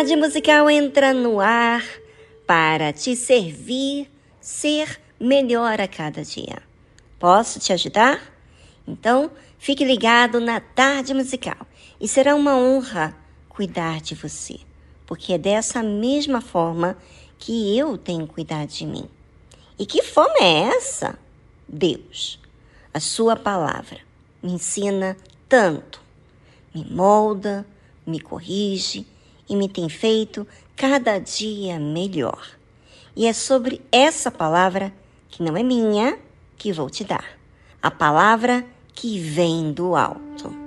Tarde Musical entra no ar para te servir, ser melhor a cada dia. Posso te ajudar? Então, fique ligado na Tarde Musical e será uma honra cuidar de você, porque é dessa mesma forma que eu tenho cuidado de mim. E que forma é essa? Deus, a Sua palavra, me ensina tanto, me molda, me corrige e me tem feito cada dia melhor. E é sobre essa palavra, que não é minha, que vou te dar. A palavra que vem do alto.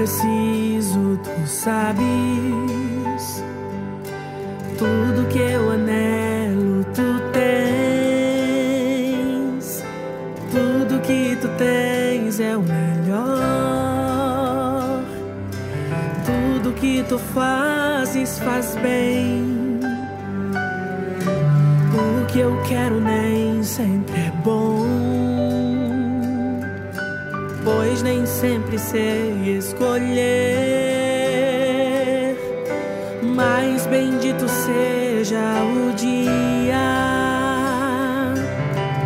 Preciso, tu sabes. Tudo que eu anelo, tu tens. Tudo que tu tens é o melhor. Tudo que tu fazes faz bem. Sempre sei escolher. Mas bendito seja o dia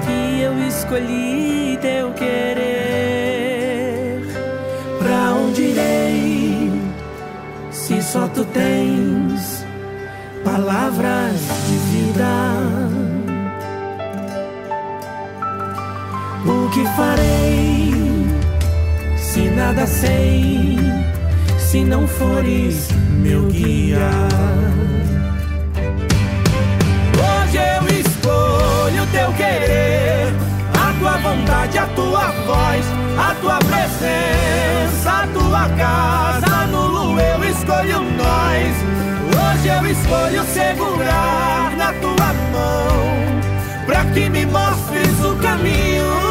que eu escolhi teu querer. Pra onde irei se só tu tens sei, se não fores meu guia. Hoje eu escolho teu querer, a tua vontade, a tua voz, a tua presença, a tua casa. Nulo eu escolho nós. Hoje eu escolho segurar na tua mão, pra que me mostres o caminho.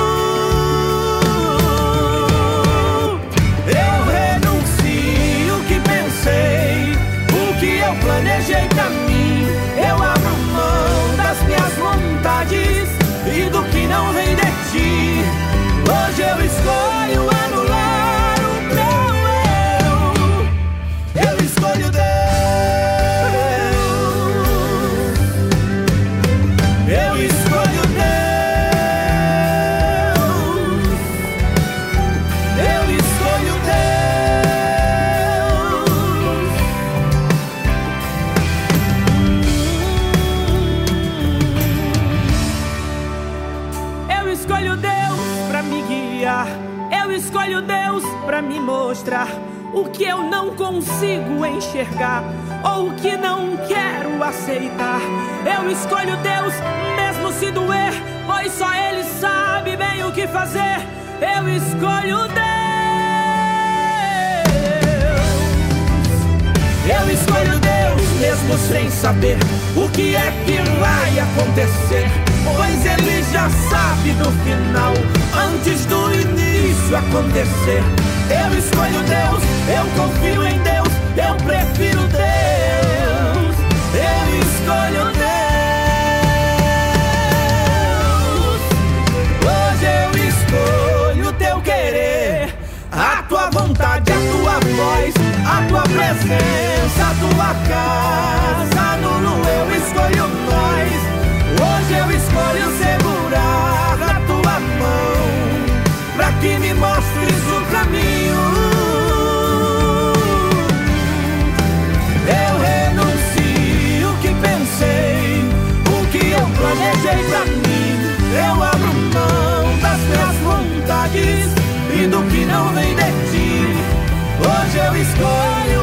Vontades e do que não vem de ti. Hoje eu escolho consigo enxergar ou que não quero aceitar. Eu escolho Deus, mesmo se doer, pois só Ele sabe bem o que fazer. Eu escolho Deus. Eu escolho Deus, mesmo sem saber o que é que vai acontecer. Pois Ele já sabe do final, antes do início acontecer. Eu escolho Deus, eu confio em Deus, eu prefiro Deus. Eu escolho Deus. Hoje eu escolho teu querer, a tua vontade, a tua voz, a tua presença, a tua casa. Nulo eu escolho nós. Hoje eu escolho segurar pra que me mostres o caminho. Eu renuncio o que pensei, o que eu planejei pra mim. Eu abro mão das minhas vontades e do que não vem de ti. Hoje eu escolho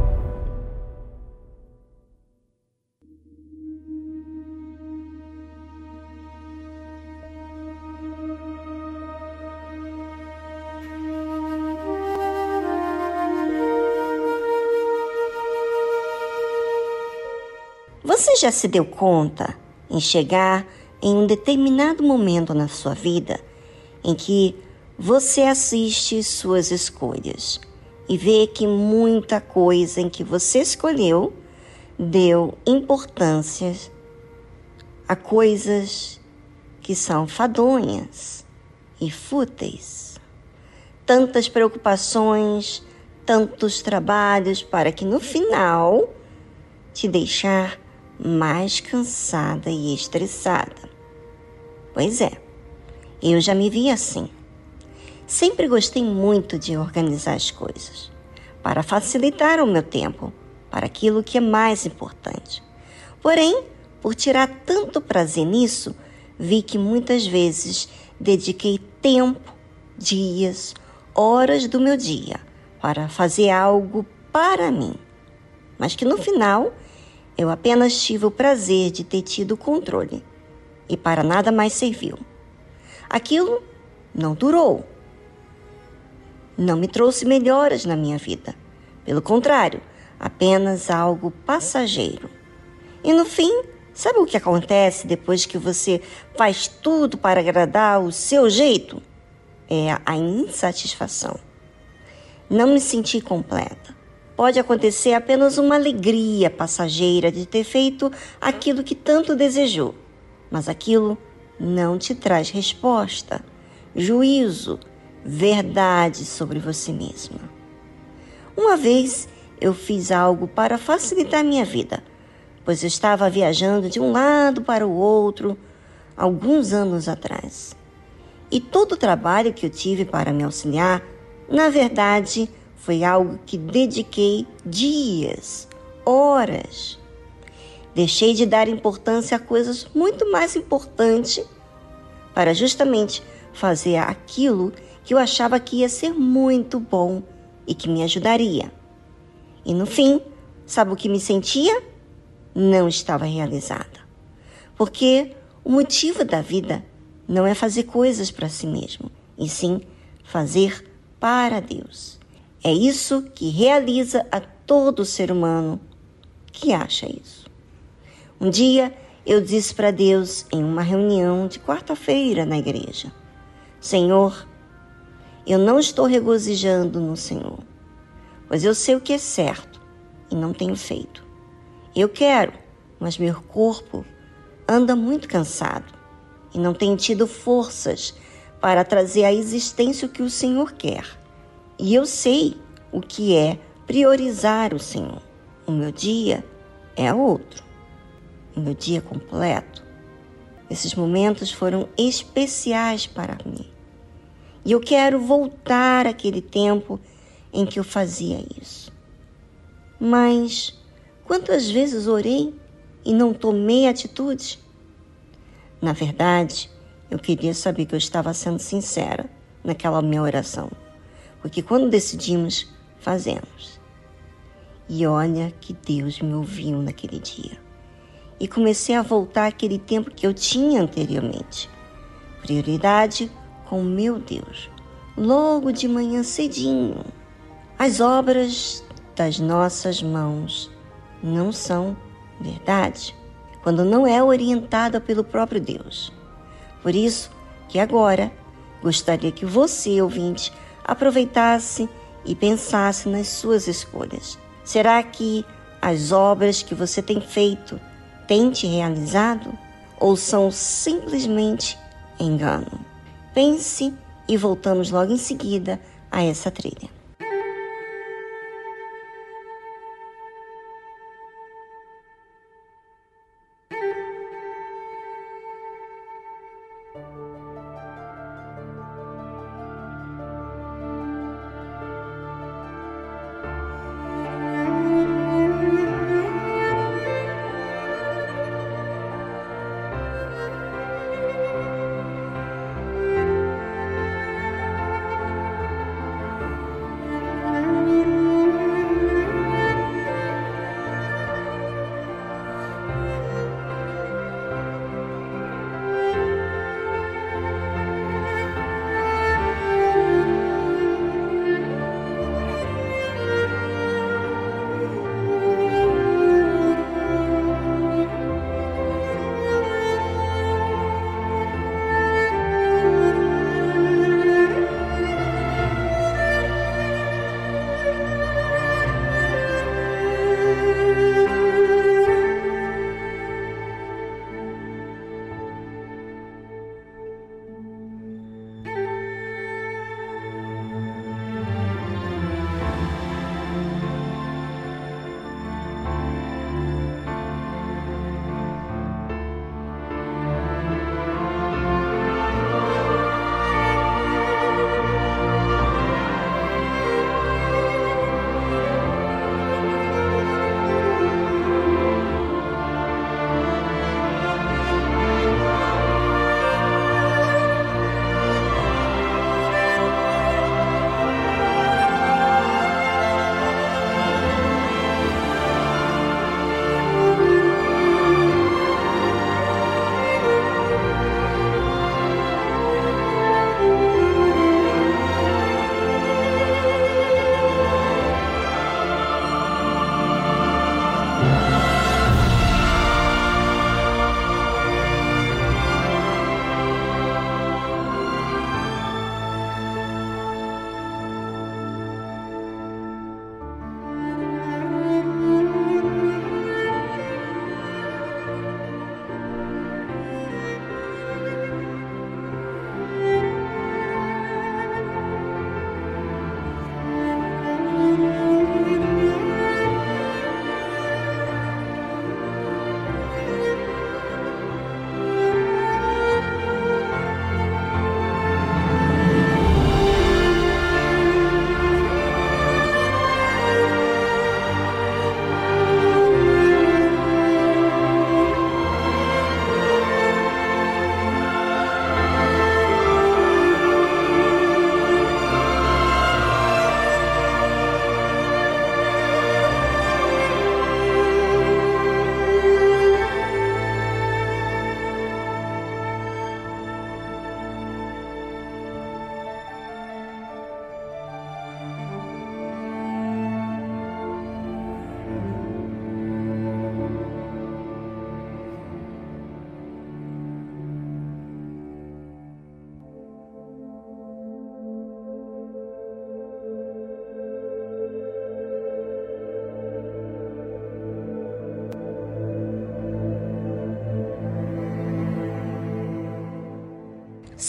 Já se deu conta em chegar em um determinado momento na sua vida em que você assiste suas escolhas e vê que muita coisa em que você escolheu deu importância a coisas que são fadonhas e fúteis. Tantas preocupações, tantos trabalhos para que no final te deixar mais cansada e estressada. Pois é, eu já me vi assim. Sempre gostei muito de organizar as coisas para facilitar o meu tempo para aquilo que é mais importante. Porém, por tirar tanto prazer nisso, vi que muitas vezes dediquei tempo, dias, horas do meu dia para fazer algo para mim, mas que no final eu apenas tive o prazer de ter tido o controle e para nada mais serviu. Aquilo não durou. Não me trouxe melhoras na minha vida. Pelo contrário, apenas algo passageiro. E no fim, sabe o que acontece depois que você faz tudo para agradar o seu jeito? É a insatisfação. Não me senti completa. Pode acontecer apenas uma alegria passageira de ter feito aquilo que tanto desejou, mas aquilo não te traz resposta, juízo, verdade sobre você mesma. Uma vez eu fiz algo para facilitar minha vida, pois eu estava viajando de um lado para o outro alguns anos atrás. E todo o trabalho que eu tive para me auxiliar, na verdade, foi algo que dediquei dias, horas. Deixei de dar importância a coisas muito mais importantes para justamente fazer aquilo que eu achava que ia ser muito bom e que me ajudaria. E no fim, sabe o que me sentia? Não estava realizada. Porque o motivo da vida não é fazer coisas para si mesmo, e sim fazer para Deus. É isso que realiza a todo ser humano que acha isso. Um dia eu disse para Deus em uma reunião de quarta-feira na igreja: Senhor, eu não estou regozijando no Senhor pois eu sei o que é certo e não tenho feito. Eu quero, mas meu corpo anda muito cansado e não tem tido forças para trazer à existência o que o Senhor quer. E eu sei o que é priorizar o Senhor. O meu dia é outro. O meu dia completo. Esses momentos foram especiais para mim. E eu quero voltar àquele tempo em que eu fazia isso. Mas quantas vezes orei e não tomei atitude? Na verdade, eu queria saber que eu estava sendo sincera naquela minha oração, porque quando decidimos, fazemos. E olha que Deus me ouviu naquele dia. E comecei a voltar àquele tempo que eu tinha anteriormente. Prioridade com meu Deus. Logo de manhã cedinho. As obras das nossas mãos não são verdade quando não é orientada pelo próprio Deus. Por isso que agora gostaria que você, ouvinte, aproveitasse e pensasse nas suas escolhas. Será que as obras que você tem feito têm te realizado ou são simplesmente engano? Pense e voltamos logo em seguida a essa trilha.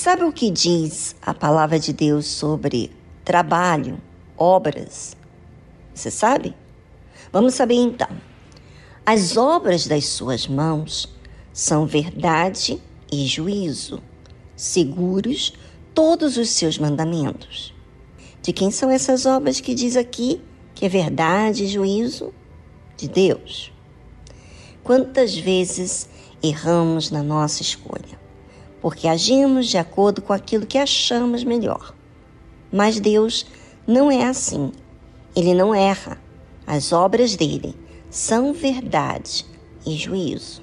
Sabe o que diz a palavra de Deus sobre trabalho, obras? Você sabe? Vamos saber então. As obras das suas mãos são verdade e juízo, seguros todos os seus mandamentos. De quem são essas obras que diz aqui que é verdade e juízo? De Deus. Quantas vezes erramos na nossa escolha? Porque agimos de acordo com aquilo que achamos melhor. Mas Deus não é assim. Ele não erra. As obras dele são verdade e juízo.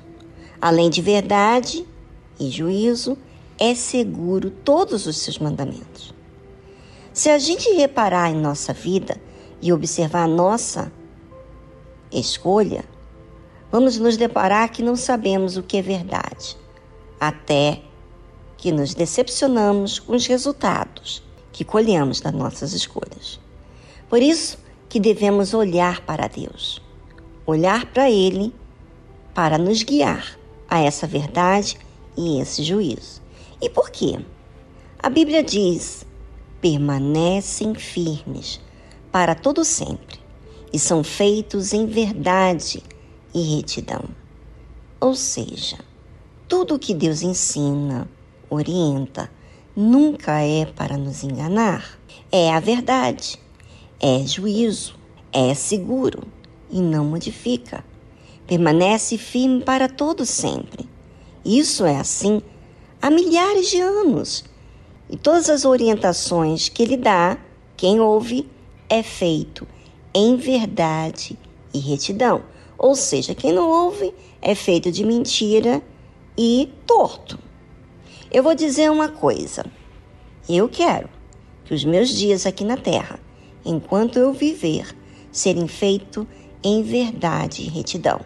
Além de verdade e juízo, é seguro todos os seus mandamentos. Se a gente reparar em nossa vida e observar nossa escolha, vamos nos deparar que não sabemos o que é verdade, até que nos decepcionamos com os resultados que colhemos das nossas escolhas. Por isso que devemos olhar para Deus, olhar para Ele para nos guiar a essa verdade e esse juízo. E por quê? A Bíblia diz: permanecem firmes para todo sempre e são feitos em verdade e retidão. Ou seja, tudo o que Deus ensina, orienta, nunca é para nos enganar. É a verdade, é juízo, é seguro e não modifica. Permanece firme para todo sempre. Isso é assim há milhares de anos. E todas as orientações que ele dá, quem ouve, é feito em verdade e retidão. Ou seja, quem não ouve é feito de mentira e torto. Eu vou dizer uma coisa. Eu quero que os meus dias aqui na terra, enquanto eu viver, serem feitos em verdade e retidão.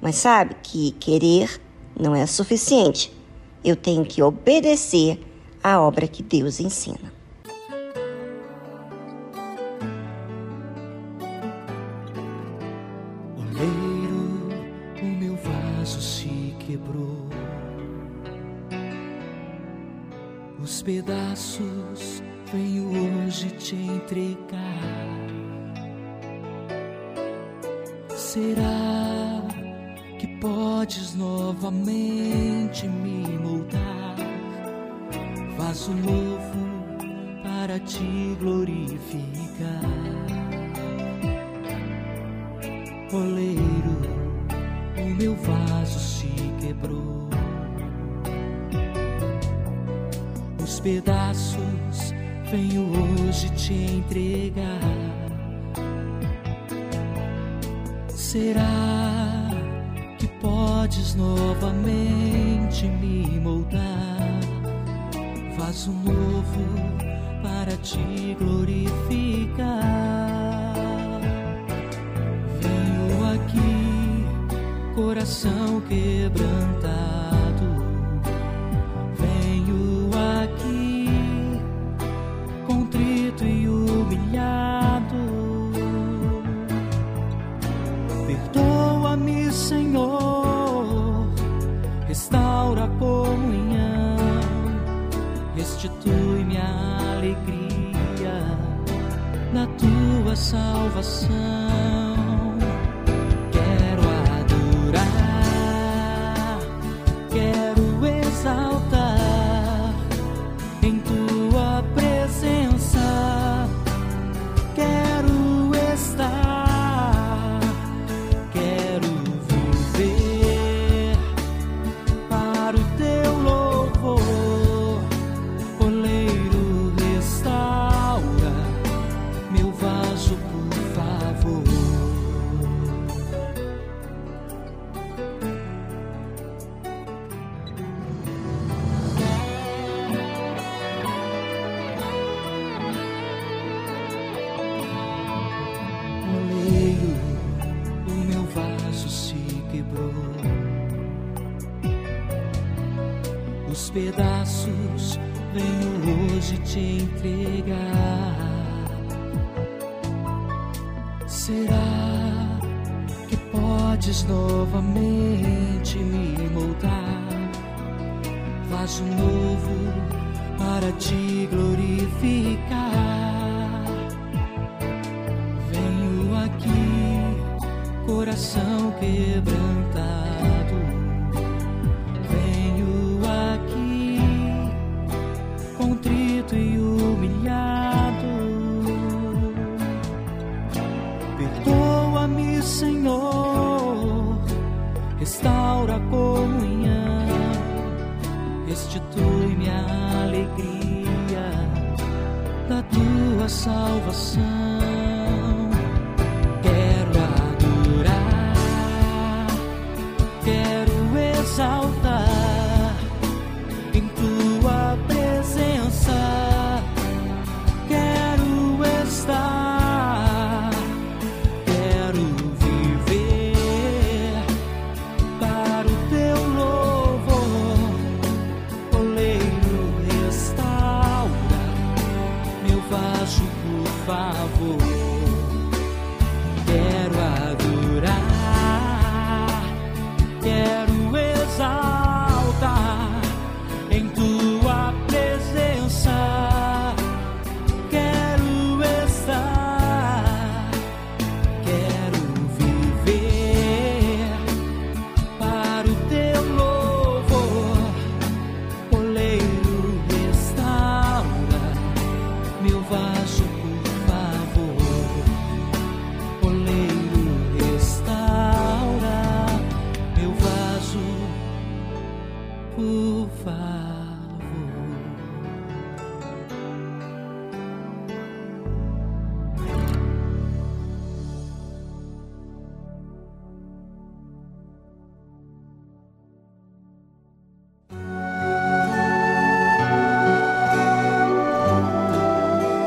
Mas sabe que querer não é suficiente. Eu tenho que obedecer à obra que Deus ensina. Pedaços venho hoje te entregar. Será que podes novamente me moldar? Vaso novo para te glorificar. Oleiro, o meu vaso se quebrou pedaços venho hoje te entregar. Será que podes novamente me moldar? Vaso novo para te glorificar. Venho aqui, coração quebrantado restitui-me a alegria da tua salvação.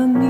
over me.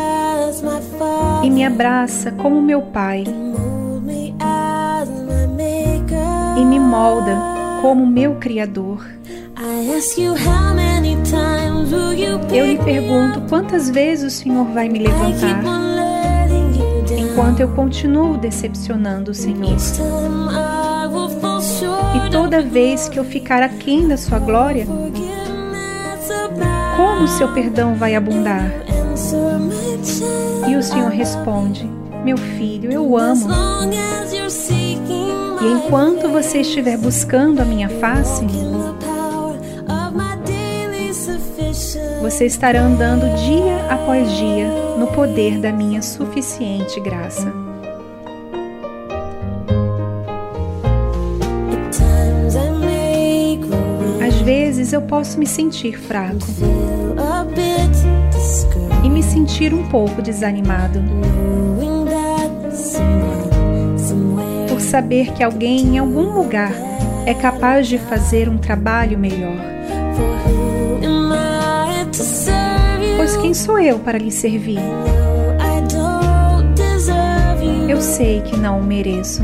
e me abraça como meu Pai e me molda como meu Criador. Eu lhe pergunto quantas vezes o Senhor vai me levantar enquanto eu continuo decepcionando o Senhor. E toda vez que eu ficar aquém da sua glória, como o seu perdão vai abundar? E o Senhor responde: Meu filho, eu amo. E enquanto você estiver buscando a minha face, você estará andando dia após dia no poder da minha suficiente graça. Às vezes eu posso me sentir fraco me sentir um pouco desanimado por saber que alguém em algum lugar é capaz de fazer um trabalho melhor. Pois quem sou eu para lhe servir? Eu sei que não o mereço.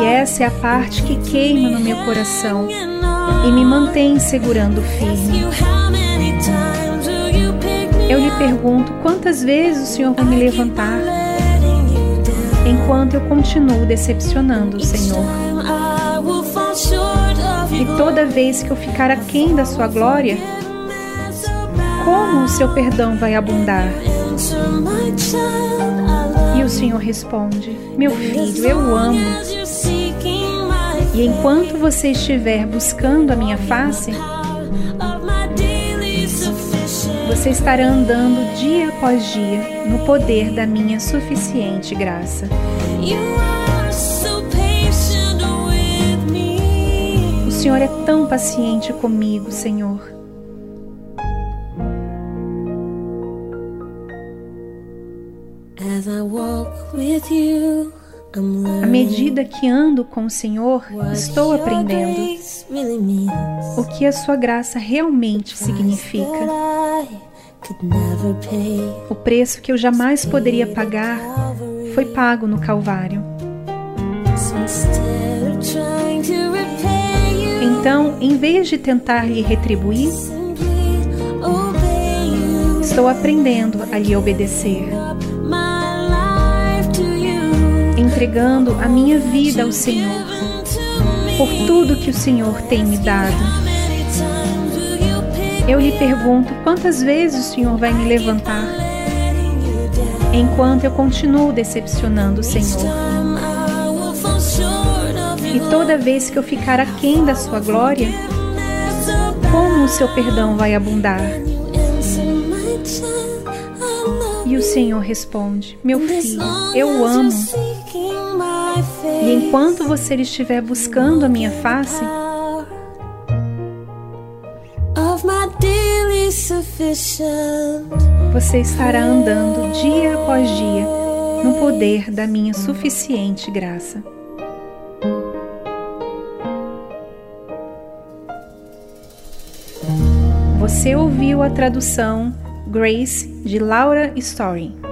E essa é a parte que queima no meu coração e me mantém segurando firme. Eu lhe pergunto quantas vezes o Senhor vai me levantar enquanto eu continuo decepcionando o Senhor. E toda vez que eu ficar aquém da sua glória, como o seu perdão vai abundar? E o Senhor responde: Meu filho, eu amo. E enquanto você estiver buscando a minha face, você estará andando dia após dia no poder da minha suficiente graça. O Senhor é tão paciente comigo, Senhor. As I walk with you, À medida que ando com o Senhor, estou aprendendo o que a sua graça realmente significa. O preço que eu jamais poderia pagar foi pago no Calvário. Então, em vez de tentar lhe retribuir, estou aprendendo a lhe obedecer, entregando a minha vida ao Senhor por tudo que o Senhor tem me dado. Eu lhe pergunto quantas vezes o Senhor vai me levantar enquanto eu continuo decepcionando o Senhor. E toda vez que eu ficar aquém da sua glória, como o seu perdão vai abundar? E o Senhor responde: Meu filho, eu amo. E enquanto você estiver buscando a minha face, você estará andando dia após dia no poder da minha suficiente graça. Você ouviu a tradução Grace de Laura Story.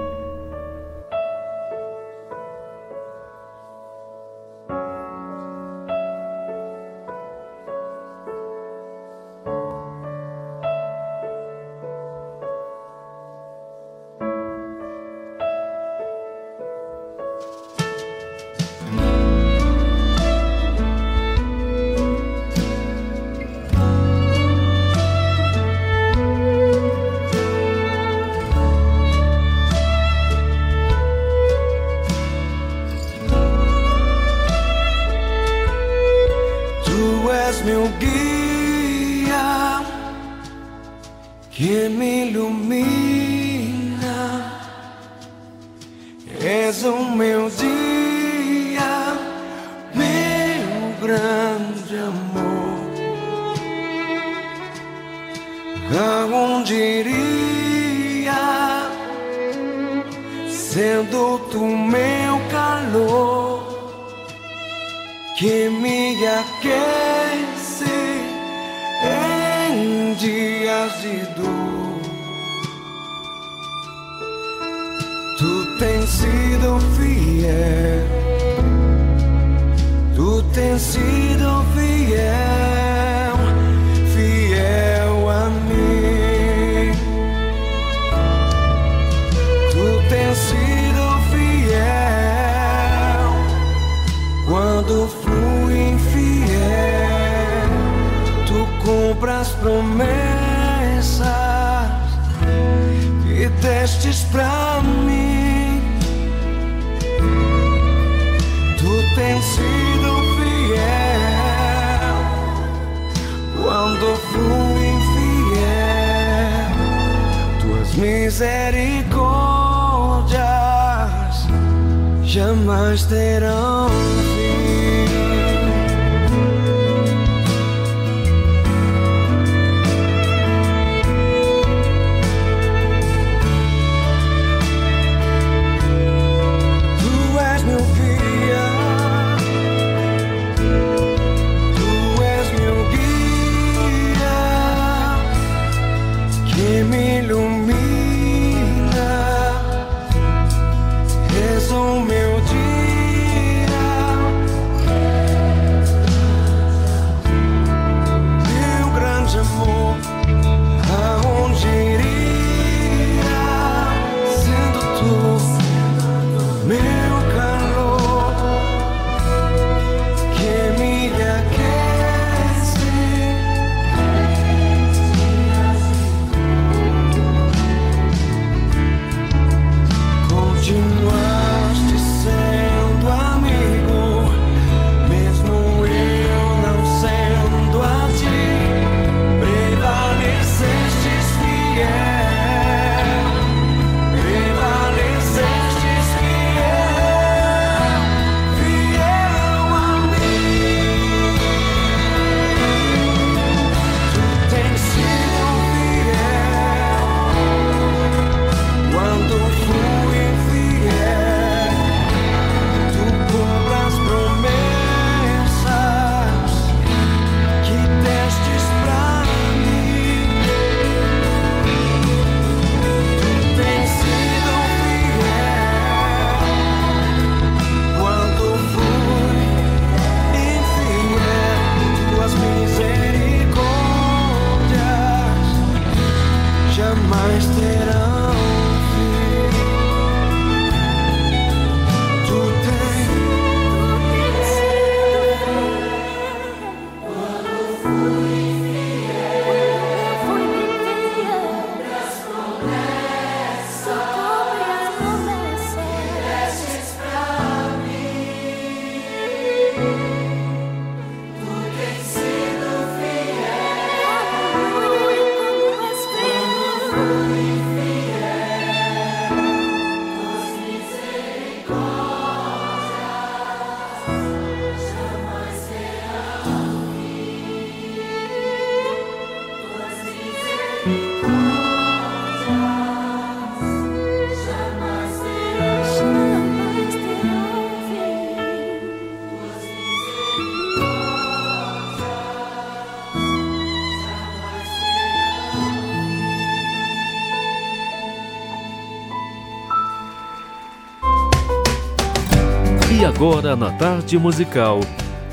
Agora na tarde musical,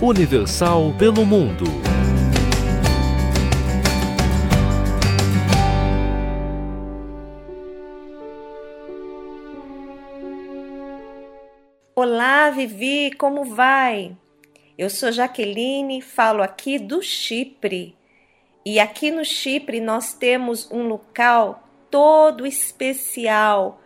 Universal pelo Mundo. Olá, Vivi, como vai? Eu sou Jaqueline, falo aqui do Chipre. E aqui no Chipre nós temos um local todo especial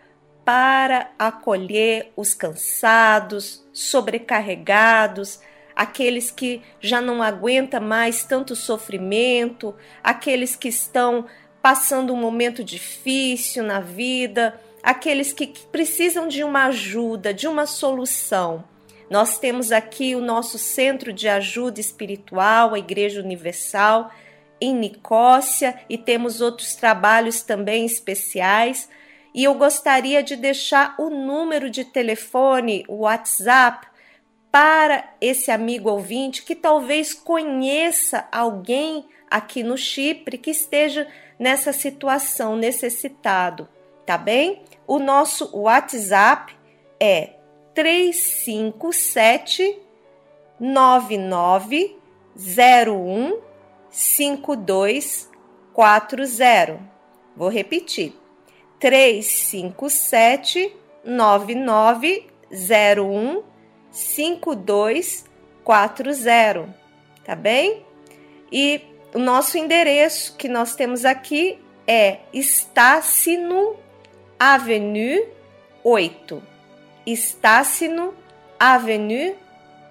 para acolher os cansados, sobrecarregados, aqueles que já não aguentam mais tanto sofrimento, aqueles que estão passando um momento difícil na vida, aqueles que precisam de uma ajuda, de uma solução. Nós temos aqui o nosso centro de ajuda espiritual, a Igreja Universal, em Nicócia, e temos outros trabalhos também especiais. E eu gostaria de deixar o número de telefone, o WhatsApp, para esse amigo ouvinte que talvez conheça alguém aqui no Chipre que esteja nessa situação necessitado, tá bem? O nosso WhatsApp é 357 9901 5240. Vou repetir. 357 9901 5240, tá bem? E o nosso endereço que nós temos aqui é Estácino Avenue 8. Estácino Avenue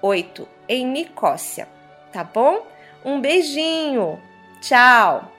8, em Nicócia, tá bom? Um beijinho. Tchau.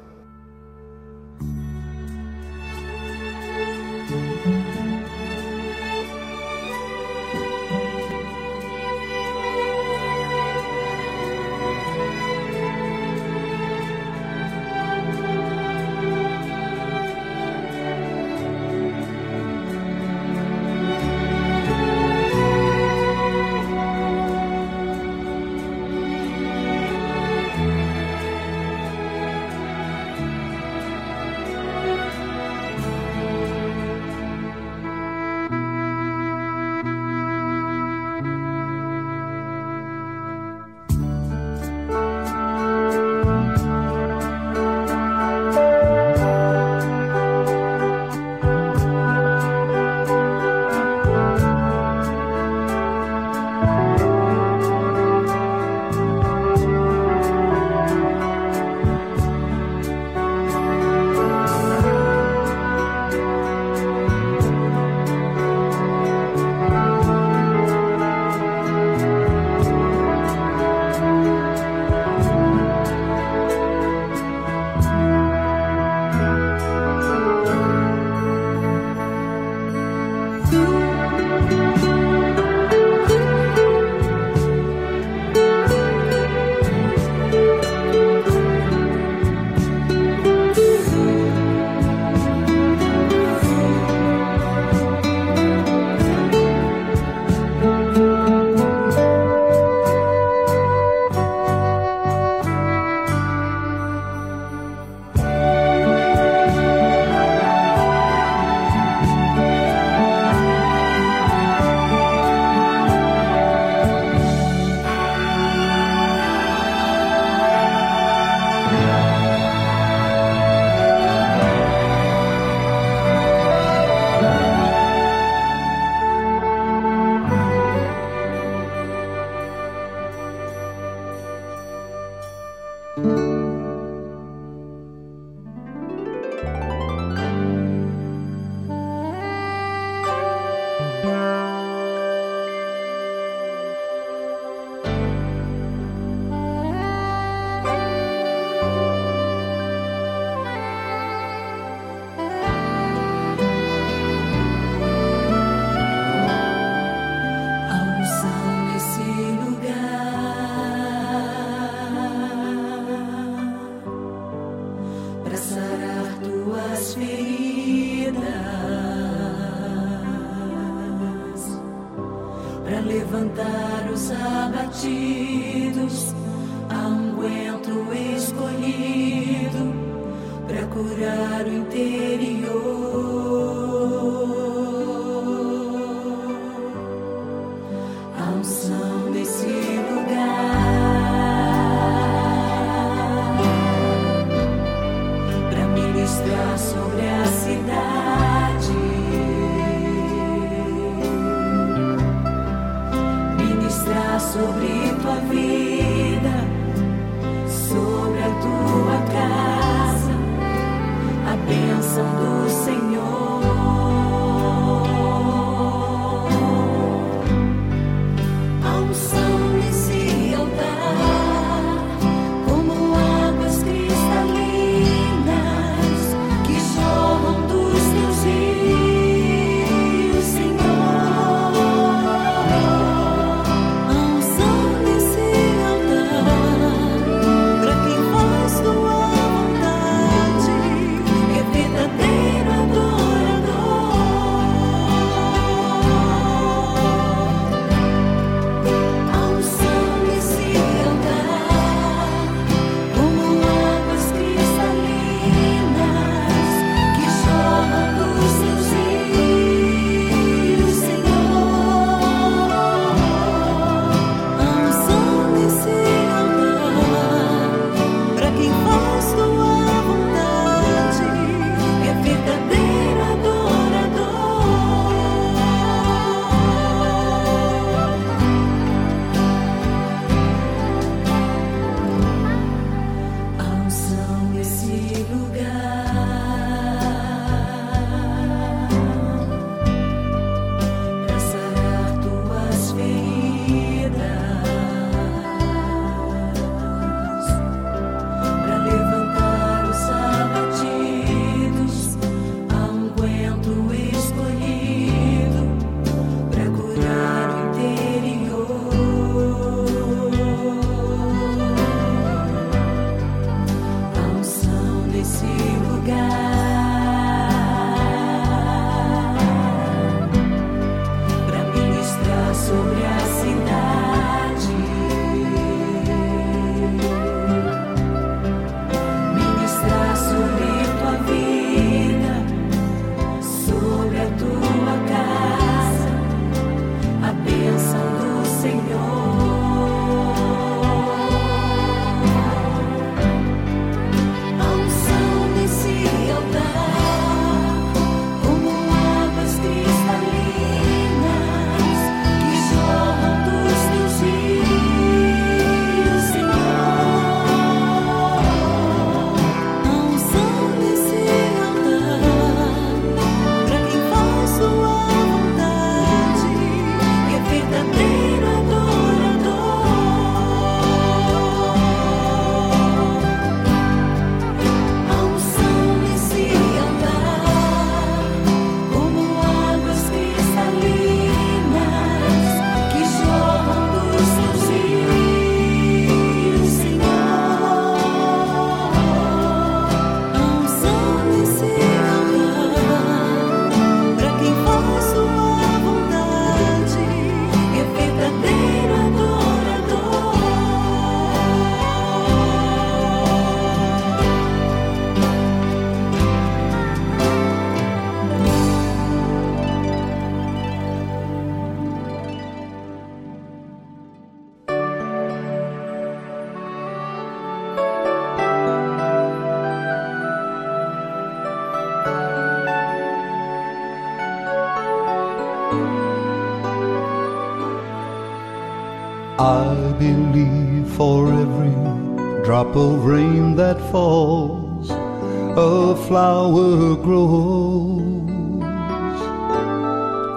drop of rain that falls, a flower grows.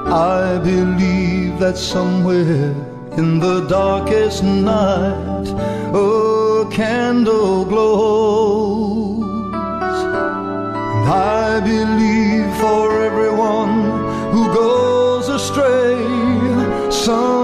I believe that somewhere in the darkest night, a candle glows. And I believe for everyone who goes astray, some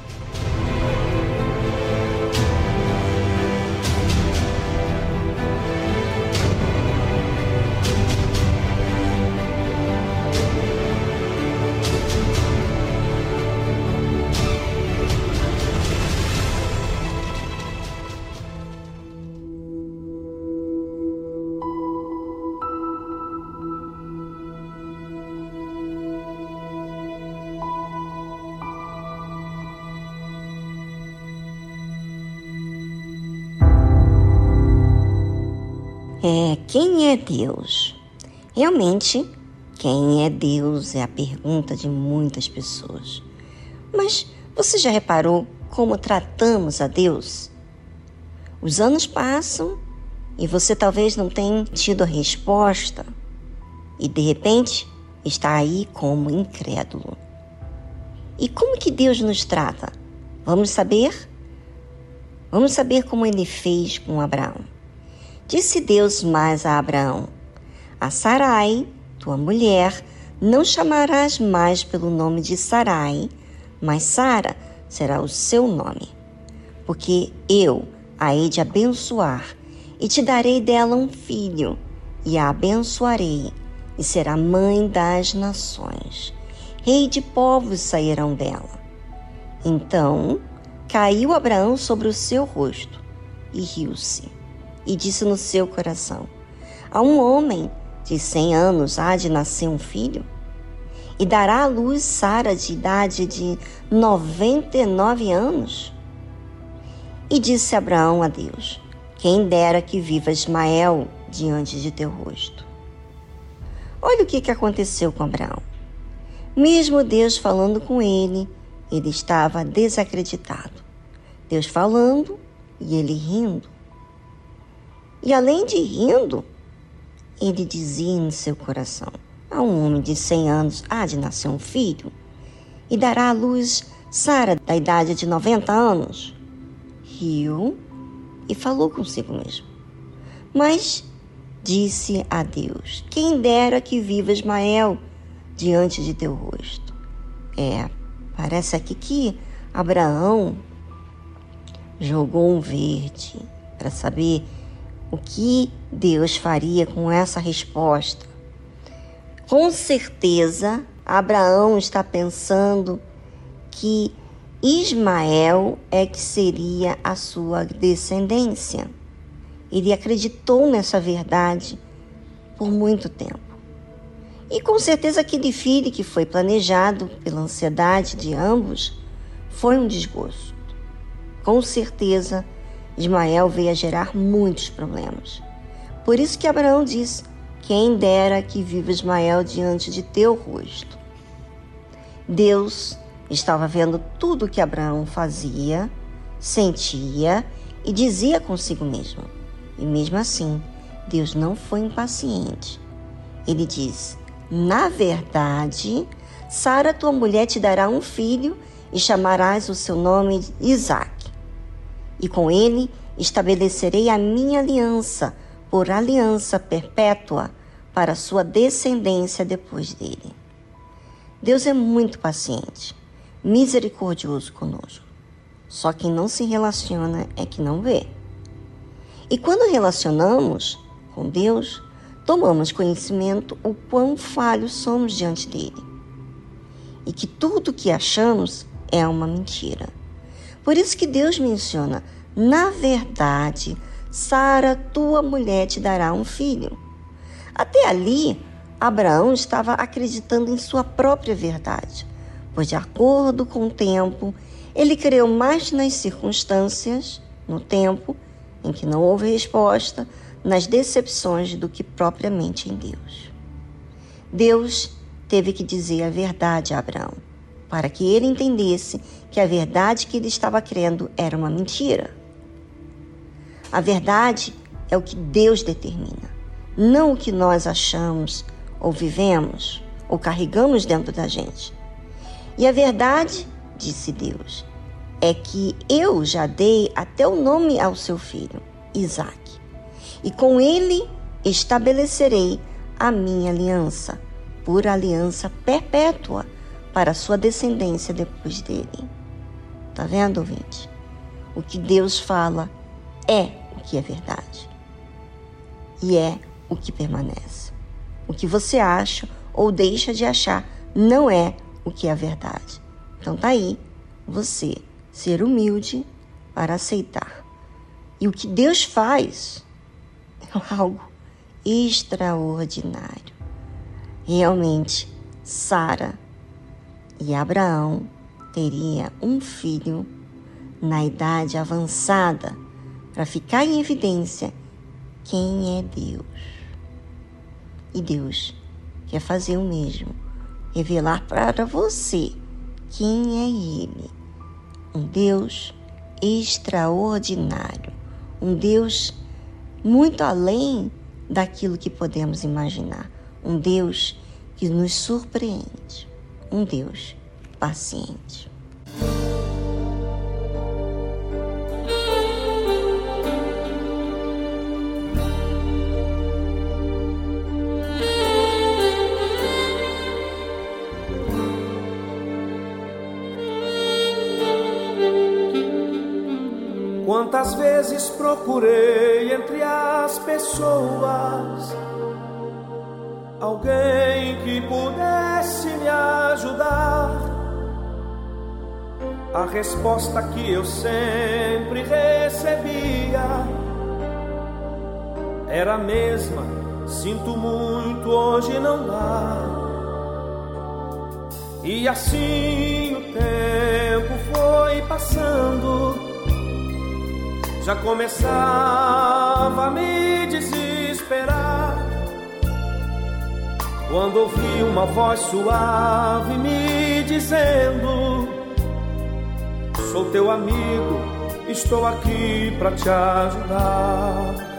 Quem é Deus? Realmente, quem é Deus é a pergunta de muitas pessoas. Mas você já reparou como tratamos a Deus? Os anos passam e você talvez não tenha tido a resposta e de repente está aí como incrédulo. E como que Deus nos trata? Vamos saber? Vamos saber como ele fez com Abraão. Disse Deus mais a Abraão: A Sarai, tua mulher, não chamarás mais pelo nome de Sarai, mas Sara será o seu nome. Porque eu a hei de abençoar e te darei dela um filho, e a abençoarei, e será mãe das nações. Rei de povos sairão dela. Então caiu Abraão sobre o seu rosto e riu-se e disse no seu coração: A um homem de cem anos há de nascer um filho? E dará à luz Sara de idade de noventa e nove anos? E disse Abraão a Deus: Quem dera que viva Ismael diante de teu rosto. Olha o que, que aconteceu com Abraão. Mesmo Deus falando com ele, ele estava desacreditado. Deus falando e ele rindo. E além de rindo, ele dizia em seu coração: A um homem de cem anos há de nascer um filho, e dará à luz Sara, da idade de 90 anos. Riu e falou consigo mesmo. Mas disse a Deus: Quem dera que viva Ismael diante de teu rosto. É, parece aqui que Abraão jogou um verde para saber o que Deus faria com essa resposta. Com certeza, Abraão está pensando que Ismael é que seria a sua descendência. Ele acreditou nessa verdade por muito tempo. E com certeza aquele filho que foi planejado pela ansiedade de ambos foi um desgosto. Com certeza, Ismael veio a gerar muitos problemas. Por isso que Abraão diz: Quem dera que viva Ismael diante de teu rosto. Deus Estava vendo tudo o que Abraão fazia, sentia e dizia consigo mesmo. E mesmo assim, Deus não foi impaciente. Ele diz: Na verdade, Sara, tua mulher, te dará um filho e chamarás o seu nome Isaac. E com ele estabelecerei a minha aliança por aliança perpétua para sua descendência depois dele. Deus é muito paciente misericordioso conosco. Só quem não se relaciona é que não vê. E quando relacionamos com Deus, tomamos conhecimento o quão falhos somos diante dele. E que tudo que achamos é uma mentira. Por isso que Deus menciona: na verdade, Sara, tua mulher, te dará um filho. Até ali, Abraão estava acreditando em sua própria verdade pois, de acordo com o tempo, ele creu mais nas circunstâncias, no tempo, em que não houve resposta, nas decepções do que propriamente em Deus. Deus teve que dizer a verdade a Abraão, para que ele entendesse que a verdade que ele estava crendo era uma mentira. A verdade é o que Deus determina, não o que nós achamos ou vivemos ou carregamos dentro da gente. E a verdade, disse Deus, é que eu já dei até o nome ao seu filho, Isaque, e com ele estabelecerei a minha aliança, por aliança perpétua para sua descendência depois dele. Tá vendo, ouvinte? O que Deus fala é o que é verdade. E é o que permanece. O que você acha ou deixa de achar não é o que é a verdade. Então tá aí você ser humilde para aceitar. E o que Deus faz é algo extraordinário. Realmente, Sara e Abraão teriam um filho na idade avançada para ficar em evidência quem é Deus. E Deus quer fazer o mesmo revelar para você quem é Ele. Um Deus extraordinário, um Deus muito além daquilo que podemos imaginar, um Deus que nos surpreende, um Deus paciente. Quantas vezes procurei entre as pessoas alguém que pudesse me ajudar. A resposta que eu sempre recebia era a mesma: sinto muito, hoje não dá. E assim o tempo foi passando já começava a me desesperar. Quando ouvi uma voz suave me dizendo: Sou teu amigo, estou aqui para te ajudar.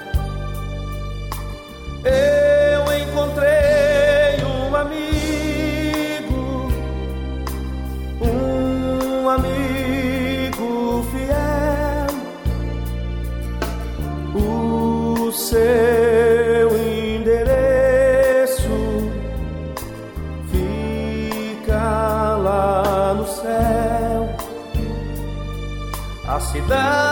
나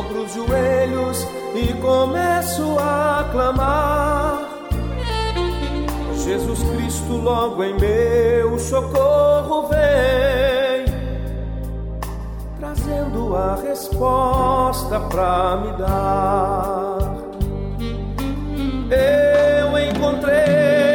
dobro os joelhos e começo a clamar. Jesus Cristo, logo em meu socorro vem, trazendo a resposta pra me dar. Eu encontrei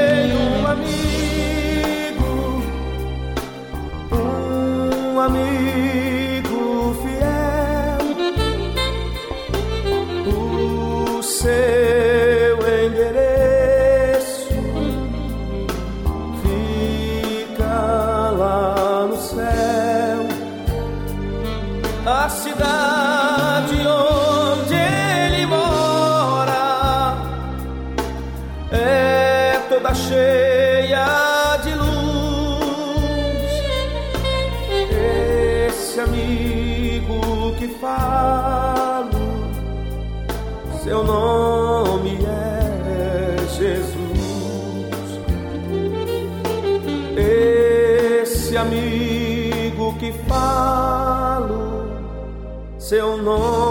seu nome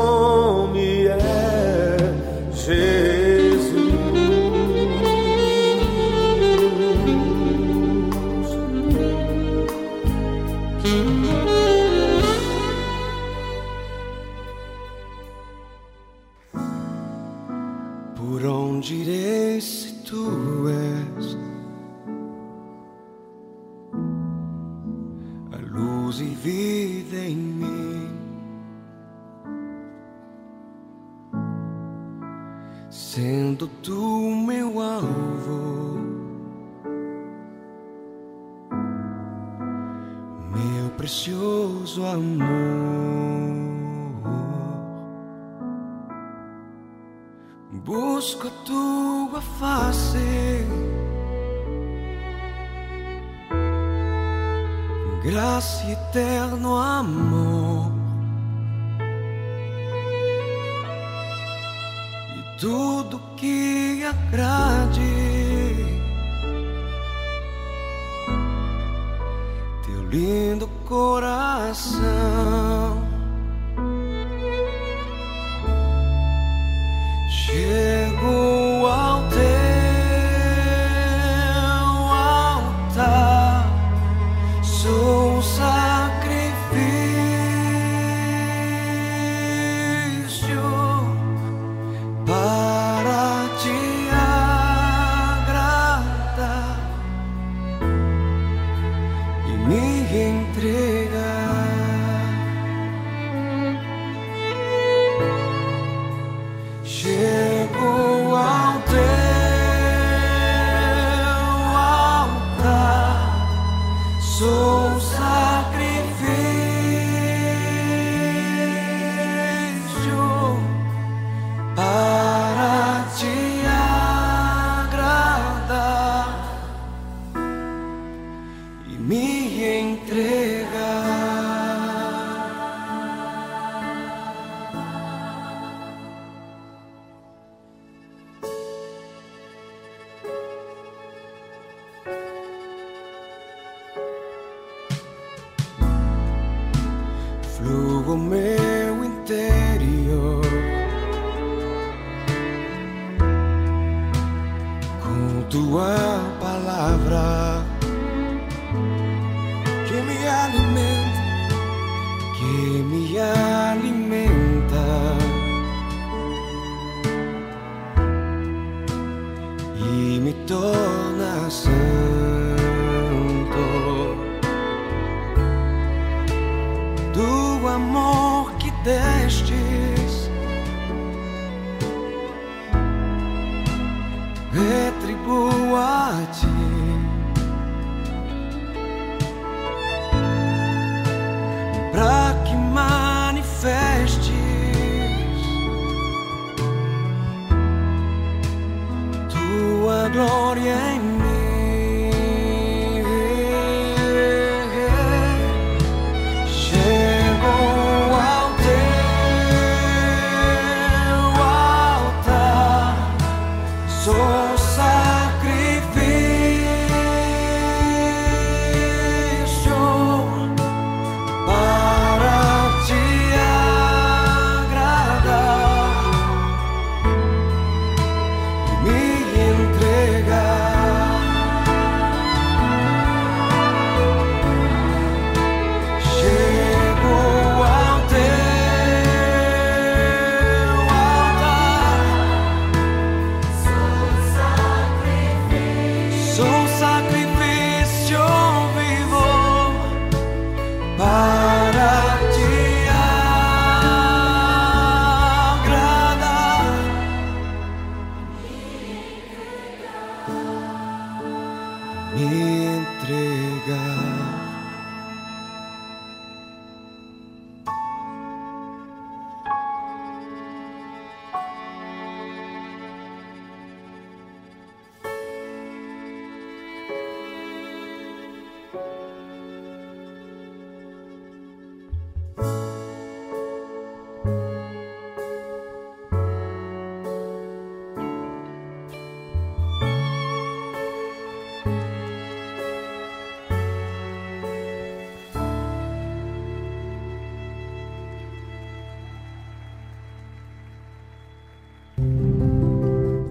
eterno amor, e tudo que agrade teu lindo coração.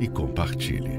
e compartilhe.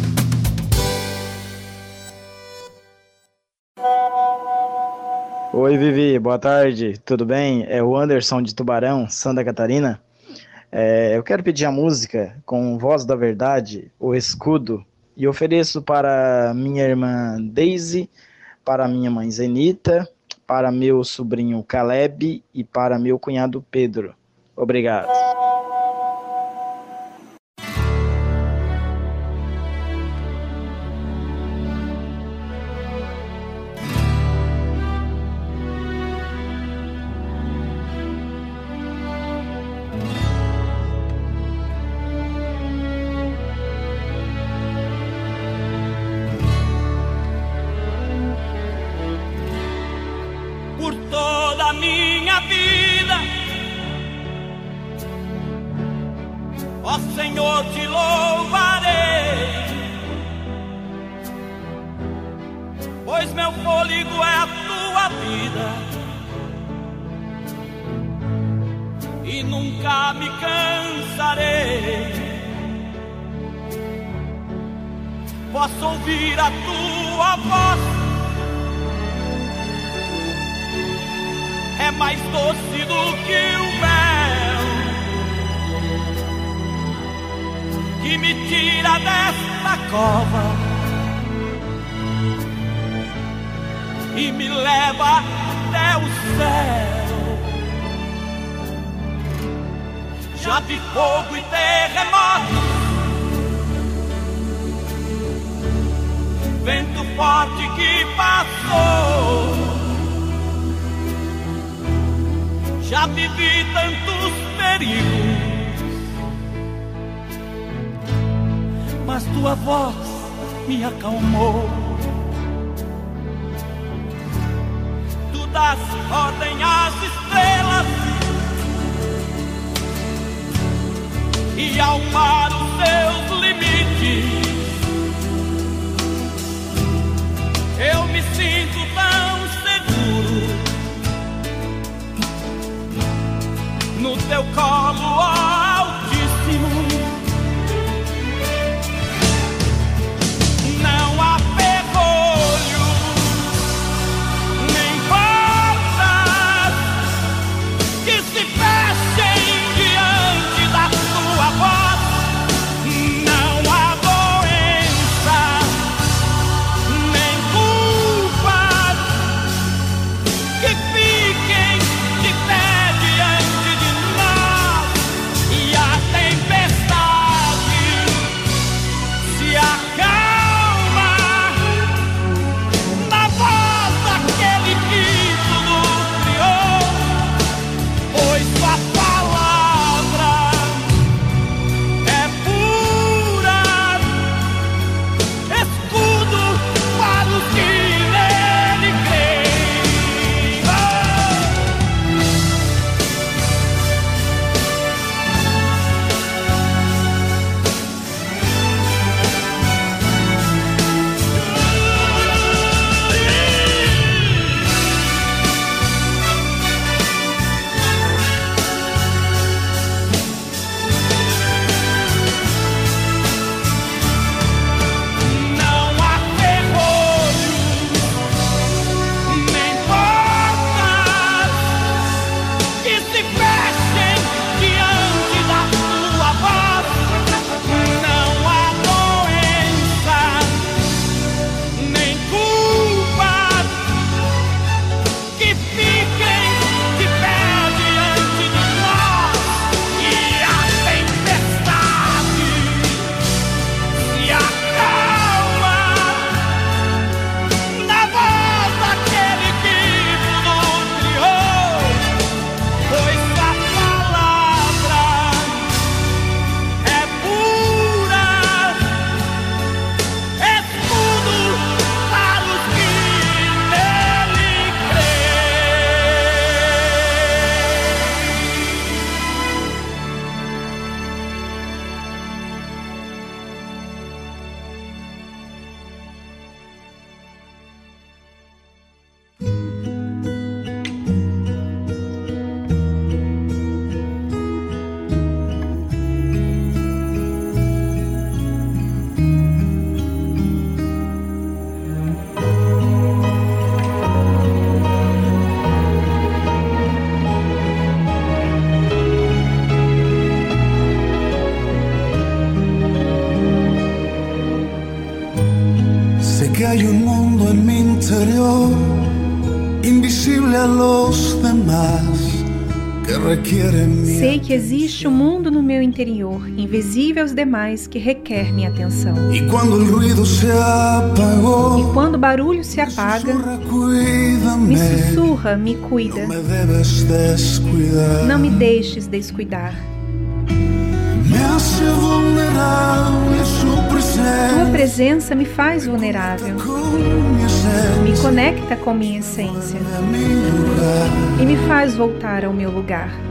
Oi, Vivi, boa tarde, tudo bem? É o Anderson de Tubarão, Santa Catarina. É, eu quero pedir a música com Voz da Verdade, O Escudo, e ofereço para minha irmã Daisy, para minha mãe Zenita, para meu sobrinho Caleb e para meu cunhado Pedro. Obrigado. que existe um mundo no meu interior, invisível aos demais, que requer minha atenção. E quando, apagou, e quando o barulho se apaga, sussurra, me sussurra, me cuida. Não me, Não me deixes descuidar. Tua presença me faz vulnerável. Me conecta com minha essência. E me faz voltar ao meu lugar.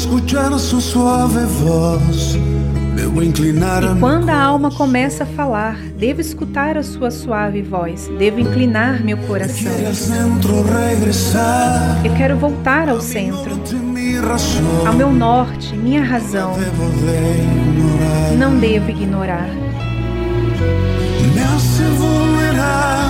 Escuchar su suave voz, E quando a alma começa a falar, devo escutar a sua suave voz, devo inclinar meu coração. Eu quero voltar ao centro, ao meu norte, minha razão. Não devo ignorar. Me hace.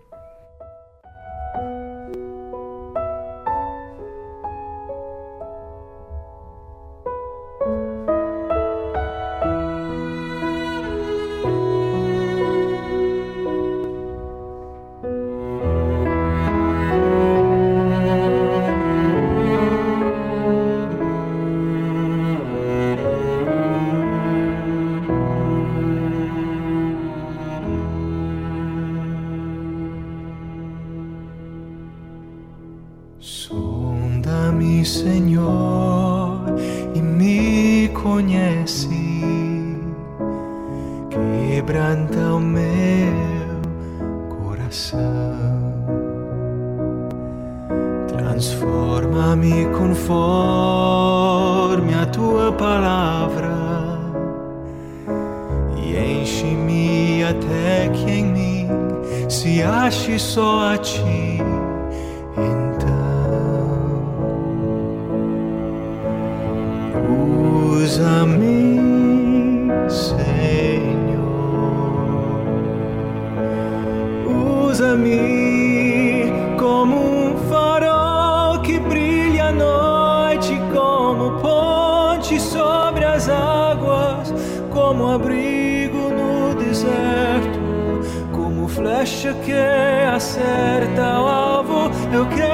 Usa-me, Senhor, usa-me como um farol que brilha à noite, como ponte sobre as águas, como abrigo no deserto, como flecha que acerta o alvo. Eu quero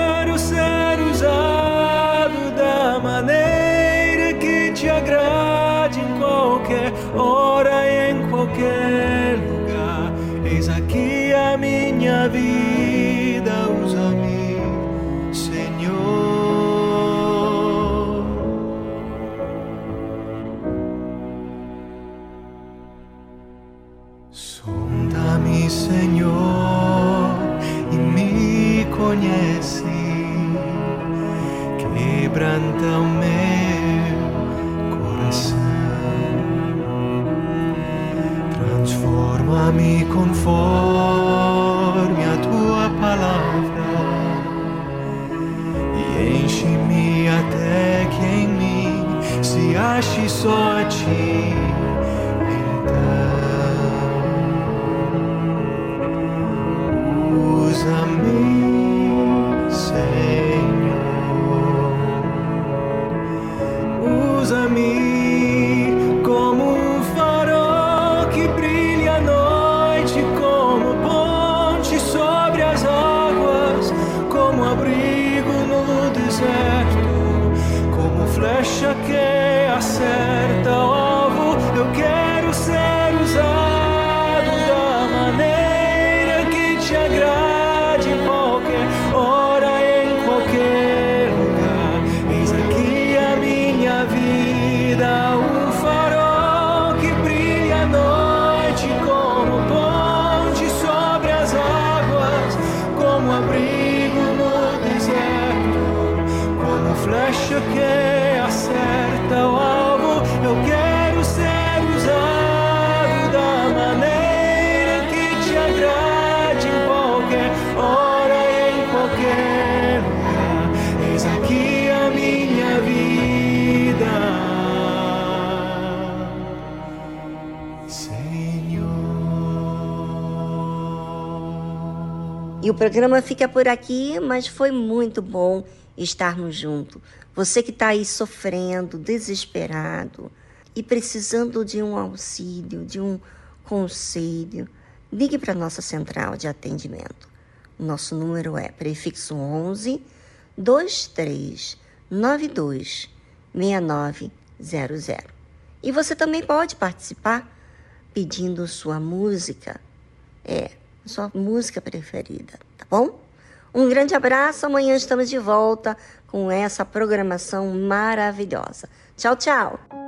programa fica por aqui, mas foi muito bom estarmos juntos. Você que está aí sofrendo, desesperado e precisando de um auxílio, de um conselho, ligue para a nossa central de atendimento. Nosso número é prefixo 11 2392 6900. E você também pode participar pedindo sua música, é, sua música preferida, tá bom? Um grande abraço, amanhã estamos de volta com essa programação maravilhosa. Tchau, tchau!